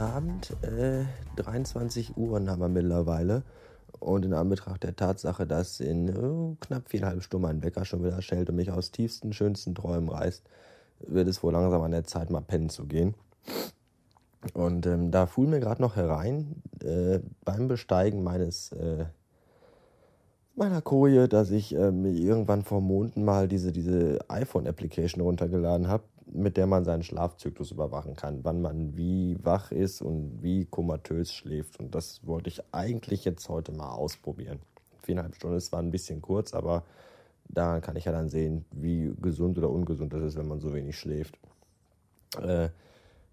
Abend. Äh, 23 Uhr haben wir mittlerweile. Und in Anbetracht der Tatsache, dass in oh, knapp viereinhalb Stunden mein Wecker schon wieder schellt und mich aus tiefsten, schönsten Träumen reißt, wird es wohl langsam an der Zeit, mal pennen zu gehen. Und ähm, da fuhl mir gerade noch herein, äh, beim Besteigen meines äh, meiner Koje, dass ich ähm, irgendwann vor Monaten mal diese, diese iPhone-Application runtergeladen habe, mit der man seinen Schlafzyklus überwachen kann, wann man wie wach ist und wie komatös schläft. Und das wollte ich eigentlich jetzt heute mal ausprobieren. Viereinhalb Stunden ist zwar ein bisschen kurz, aber da kann ich ja dann sehen, wie gesund oder ungesund das ist, wenn man so wenig schläft. Äh,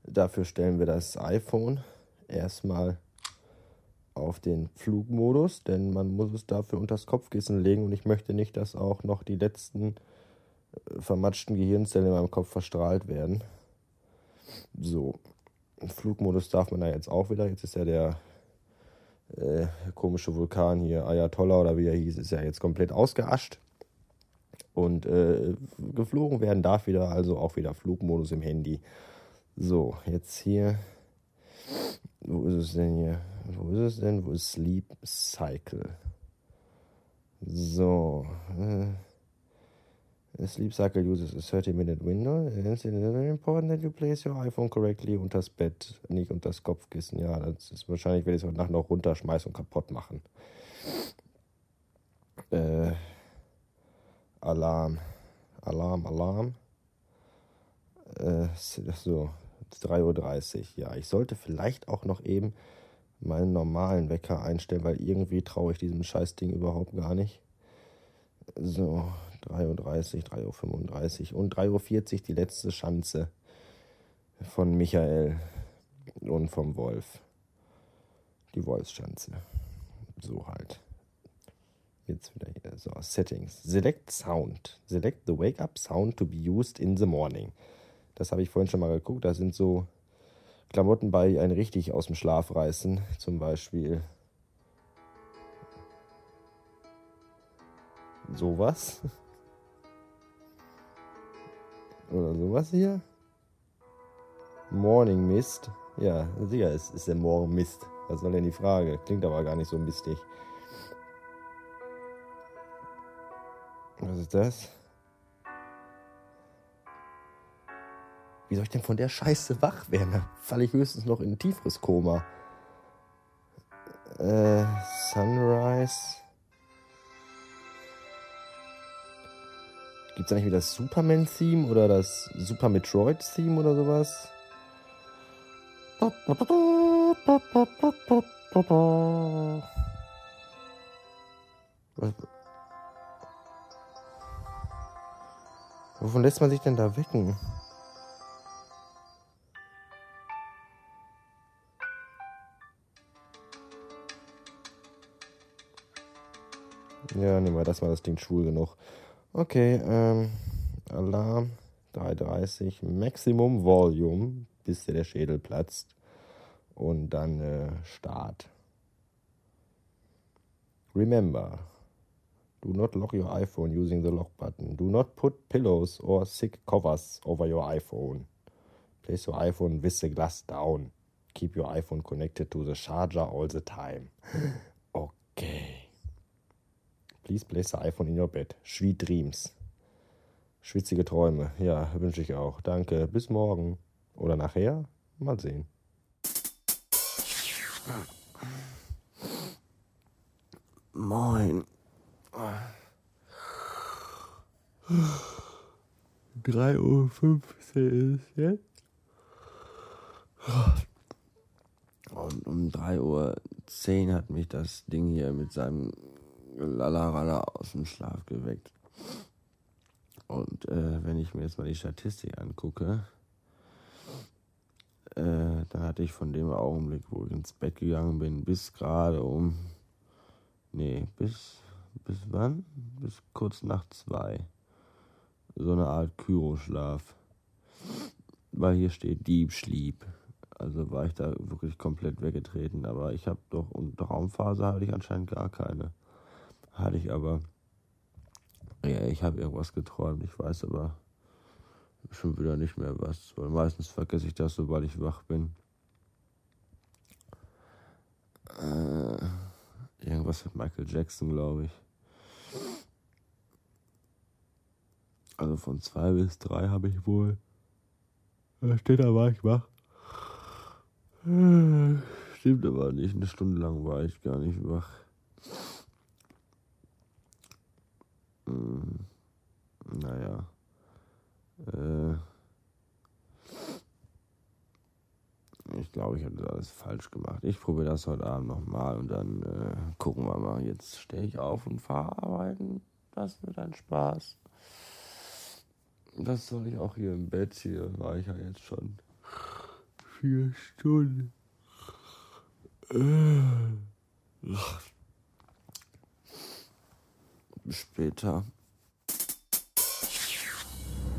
dafür stellen wir das iPhone erstmal auf den Flugmodus, denn man muss es dafür unter das Kopfkissen legen und ich möchte nicht, dass auch noch die letzten vermatschten Gehirnzellen in meinem Kopf verstrahlt werden. So, Flugmodus darf man da jetzt auch wieder. Jetzt ist ja der äh, komische Vulkan hier, Ayatollah oder wie er hieß, ist ja jetzt komplett ausgeascht. Und äh, geflogen werden darf wieder, also auch wieder Flugmodus im Handy. So, jetzt hier. Wo ist es denn hier? Wo ist es denn? Wo ist Sleep Cycle? So. Äh, Sleep Cycle uses a 30 minute window. It's very important that you place your iPhone correctly unters Bett, nicht unters Kopfkissen. Ja, das ist wahrscheinlich, werde ich es heute Nacht noch runterschmeißen und kaputt machen. Äh, Alarm. Alarm, Alarm. Äh, so, 3.30 Uhr. Ja, ich sollte vielleicht auch noch eben meinen normalen Wecker einstellen, weil irgendwie traue ich diesem Scheißding überhaupt gar nicht. So, 3.30 Uhr, 3.35 Uhr und 3.40 Uhr die letzte Schanze von Michael und vom Wolf. Die Wolfsschanze. So halt. Jetzt wieder hier. So, Settings. Select Sound. Select the Wake Up Sound to be used in the morning. Das habe ich vorhin schon mal geguckt. Da sind so Klamotten bei, die einen richtig aus dem Schlaf reißen. Zum Beispiel sowas. Oder sowas hier. Morning Mist. Ja, sicher ist, ist der Morgen Mist. Was soll denn die Frage? Klingt aber gar nicht so mistig. Was ist das? Wie soll ich denn von der Scheiße wach werden? Da falle ich höchstens noch in ein tieferes Koma. Äh, Sunrise. Gibt's da nicht wieder das Superman-Theme oder das Super Metroid-Theme oder sowas? Was? Wovon lässt man sich denn da wecken? Ja, nehmen wir das mal, das Ding schwul genug. Okay, ähm, Alarm 330, Maximum Volume, bis der Schädel platzt. Und dann äh, Start. Remember, do not lock your iPhone using the lock button. Do not put pillows or thick covers over your iPhone. Place your iPhone with the glass down. Keep your iPhone connected to the charger all the time. Okay. Please place the iPhone in your bed. Sweet dreams. Schwitzige Träume. Ja, wünsche ich auch. Danke. Bis morgen. Oder nachher. Mal sehen. Moin. 3.15 Uhr ist jetzt. Und um 3.10 Uhr hat mich das Ding hier mit seinem Lalarala aus dem Schlaf geweckt. Und äh, wenn ich mir jetzt mal die Statistik angucke, äh, dann hatte ich von dem Augenblick, wo ich ins Bett gegangen bin, bis gerade um, nee, bis, bis wann? Bis kurz nach zwei. So eine Art Kyroschlaf. Weil hier steht Deep Sleep. Also war ich da wirklich komplett weggetreten. Aber ich habe doch, und Raumphase hatte ich anscheinend gar keine hatte ich aber. Ja, ich habe irgendwas geträumt, ich weiß aber schon wieder nicht mehr was, weil meistens vergesse ich das, sobald ich wach bin. Äh, irgendwas mit Michael Jackson, glaube ich. Also von zwei bis drei habe ich wohl. Da steht da, war ich wach. Äh, stimmt aber nicht, eine Stunde lang war ich gar nicht wach. Hm. Naja. Äh. Ich glaube, ich habe das alles falsch gemacht. Ich probiere das heute Abend nochmal und dann äh, gucken wir mal. Jetzt stehe ich auf und fahre arbeiten. Das wird ein Spaß. Was soll ich auch hier im Bett? Hier war ich ja jetzt schon vier Stunden. Äh. Später.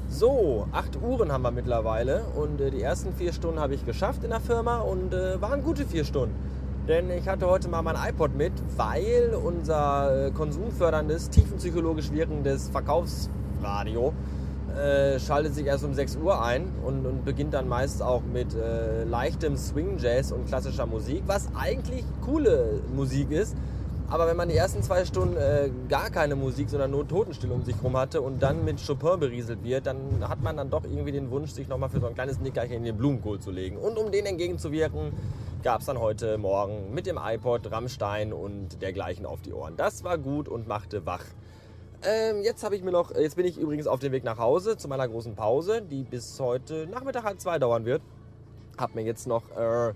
So, acht Uhren haben wir mittlerweile und äh, die ersten vier Stunden habe ich geschafft in der Firma und äh, waren gute vier Stunden. Denn ich hatte heute mal mein iPod mit, weil unser äh, konsumförderndes, tiefenpsychologisch wirkendes Verkaufsradio äh, schaltet sich erst um 6 Uhr ein und, und beginnt dann meist auch mit äh, leichtem Swing Jazz und klassischer Musik, was eigentlich coole Musik ist. Aber wenn man die ersten zwei Stunden äh, gar keine Musik, sondern nur Totenstille um sich herum hatte und dann mit Chopin berieselt wird, dann hat man dann doch irgendwie den Wunsch, sich nochmal für so ein kleines Nickerchen in den Blumenkohl zu legen. Und um den entgegenzuwirken, gab es dann heute Morgen mit dem iPod Rammstein und dergleichen auf die Ohren. Das war gut und machte wach. Ähm, jetzt habe ich mir noch, jetzt bin ich übrigens auf dem Weg nach Hause zu meiner großen Pause, die bis heute Nachmittag halb zwei dauern wird. Hab mir jetzt noch äh,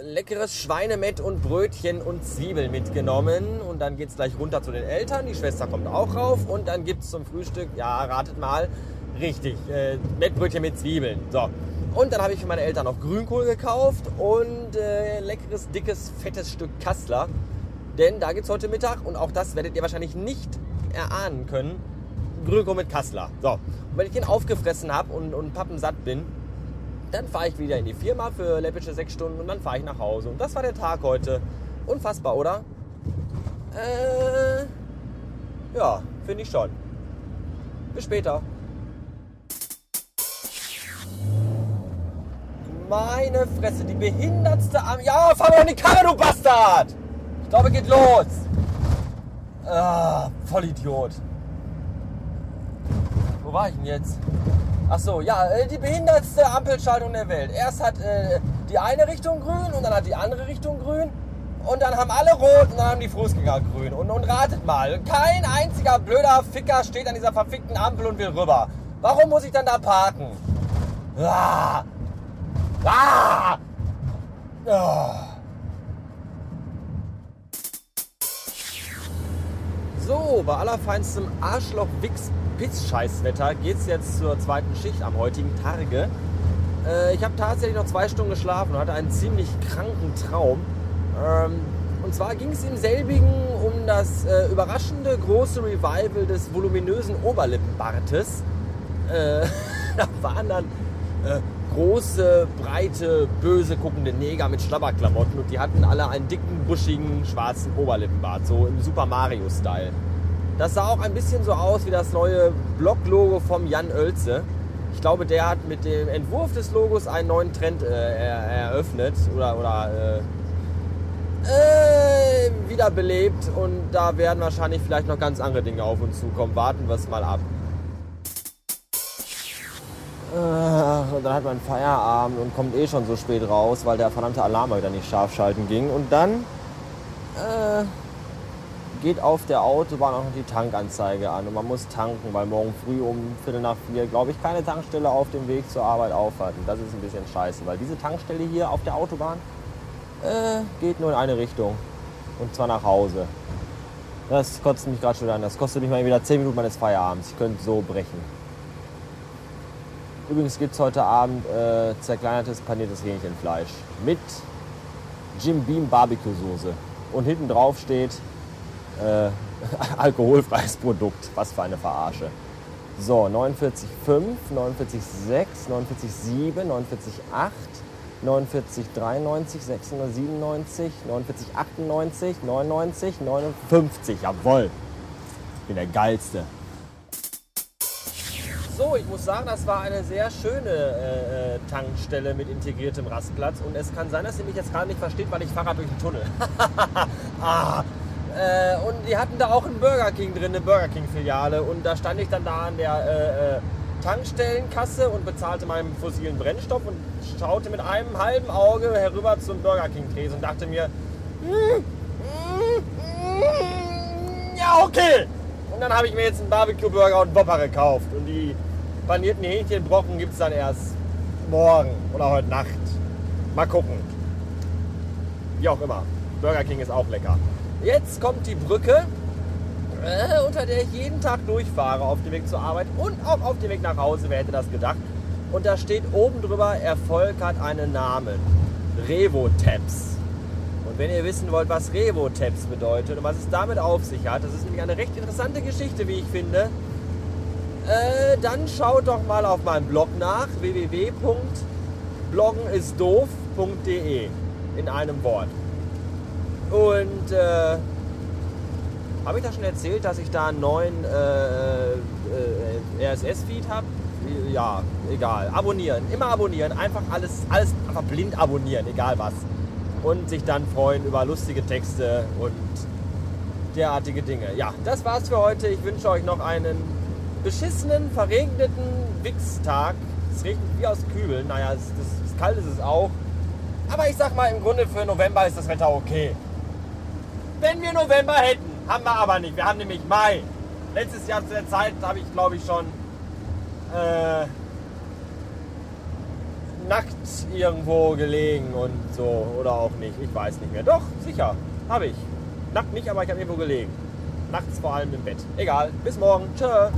leckeres Schweinemett und Brötchen und Zwiebeln mitgenommen. Und dann geht es gleich runter zu den Eltern. Die Schwester kommt auch rauf. Und dann gibt es zum Frühstück, ja, ratet mal, richtig, äh, Mettbrötchen mit Zwiebeln. So. Und dann habe ich für meine Eltern noch Grünkohl gekauft und äh, leckeres, dickes, fettes Stück Kassler. Denn da gibt es heute Mittag, und auch das werdet ihr wahrscheinlich nicht erahnen können, Grünkohl mit Kassler. So. Und wenn ich den aufgefressen habe und, und pappensatt bin, dann fahre ich wieder in die Firma für läppische sechs Stunden und dann fahre ich nach Hause. Und das war der Tag heute. Unfassbar, oder? Äh, ja, finde ich schon. Bis später. Meine Fresse, die behindertste Arm. Ja, fahr mir in die Karre, du Bastard! Ich glaube, geht los. Ah, Vollidiot. Wo war ich denn jetzt? Ach so, ja, äh, die behindertste Ampelschaltung der Welt. Erst hat äh, die eine Richtung grün und dann hat die andere Richtung grün. Und dann haben alle rot und dann haben die Fußgänger grün. Und, und ratet mal, kein einziger blöder Ficker steht an dieser verfickten Ampel und will rüber. Warum muss ich dann da parken? Ah! Ah! Ah! So, bei allerfeinstem Arschloch-Wix Piss-Scheißwetter geht es jetzt zur zweiten Schicht am heutigen Tage. Äh, ich habe tatsächlich noch zwei Stunden geschlafen und hatte einen ziemlich kranken Traum. Ähm, und zwar ging es im selbigen um das äh, überraschende große Revival des voluminösen Oberlippenbartes. Äh, da waren dann äh, große, breite, böse guckende Neger mit Schlabberklamotten und die hatten alle einen dicken, buschigen, schwarzen Oberlippenbart, so im Super Mario-Style. Das sah auch ein bisschen so aus wie das neue Blog-Logo vom Jan Oelze. Ich glaube, der hat mit dem Entwurf des Logos einen neuen Trend äh, er, eröffnet oder, oder äh, äh, wiederbelebt und da werden wahrscheinlich vielleicht noch ganz andere Dinge auf uns zukommen. Warten wir es mal ab. Äh, und dann hat man Feierabend und kommt eh schon so spät raus, weil der verdammte Alarm wieder nicht scharf schalten ging. Und dann äh, geht auf der Autobahn auch noch die Tankanzeige an und man muss tanken, weil morgen früh um Viertel nach vier, glaube ich, keine Tankstelle auf dem Weg zur Arbeit aufhat. Und das ist ein bisschen scheiße, weil diese Tankstelle hier auf der Autobahn äh, geht nur in eine Richtung und zwar nach Hause. Das kotzt mich gerade schon an. Das kostet mich mal wieder 10 Minuten meines Feierabends. Ich könnte so brechen. Übrigens gibt es heute Abend äh, zerkleinertes paniertes Hähnchenfleisch mit Jim Beam Barbecue Soße. Und hinten drauf steht äh, alkoholfreies Produkt. Was für eine Verarsche. So, 49,5, 49,6, 49,7, 49,8, 49,93, 697, 49,98, 99, 59. Jawoll. Ich bin der Geilste. So, ich muss sagen, das war eine sehr schöne äh, äh Tankstelle mit integriertem Rastplatz. Und es kann sein, dass ihr mich jetzt gerade nicht versteht, weil ich Fahrrad durch den Tunnel. ah, Äh, und die hatten da auch einen Burger King drin, eine Burger King-Filiale. Und da stand ich dann da an der äh, äh Tankstellenkasse und bezahlte meinen fossilen Brennstoff und schaute mit einem halben Auge herüber zum Burger King-Tresen und dachte mir, mm, mm, mm, ja, okay. Und dann habe ich mir jetzt einen Barbecue-Burger und Whopper gekauft. Und die panierten Hähnchenbrocken gibt es dann erst morgen oder heute Nacht. Mal gucken. Wie auch immer. Burger King ist auch lecker. Jetzt kommt die Brücke, äh, unter der ich jeden Tag durchfahre auf dem Weg zur Arbeit und auch auf dem Weg nach Hause. Wer hätte das gedacht? Und da steht oben drüber, Erfolg hat einen Namen. Revo-Tabs. Und wenn ihr wissen wollt, was Revo-Tabs bedeutet und was es damit auf sich hat, das ist nämlich eine recht interessante Geschichte, wie ich finde, äh, dann schaut doch mal auf meinem Blog nach, www.bloggenisdoof.de in einem Wort. Und äh, habe ich da schon erzählt, dass ich da einen neuen äh, äh, RSS-Feed habe? Ja, egal. Abonnieren, immer abonnieren, einfach alles, alles einfach blind abonnieren, egal was. Und sich dann freuen über lustige Texte und derartige Dinge. Ja, das war's für heute. Ich wünsche euch noch einen beschissenen, verregneten Wichstag. Es regnet wie aus Kübeln. Naja, es, das, das kalt ist es auch. Aber ich sag mal, im Grunde für November ist das Wetter okay. Wenn wir November hätten, haben wir aber nicht. Wir haben nämlich Mai. Letztes Jahr zu der Zeit habe ich, glaube ich, schon äh, nackt irgendwo gelegen und so. Oder auch nicht. Ich weiß nicht mehr. Doch, sicher. Habe ich. Nackt nicht, aber ich habe irgendwo gelegen. Nachts vor allem im Bett. Egal. Bis morgen. Tschö.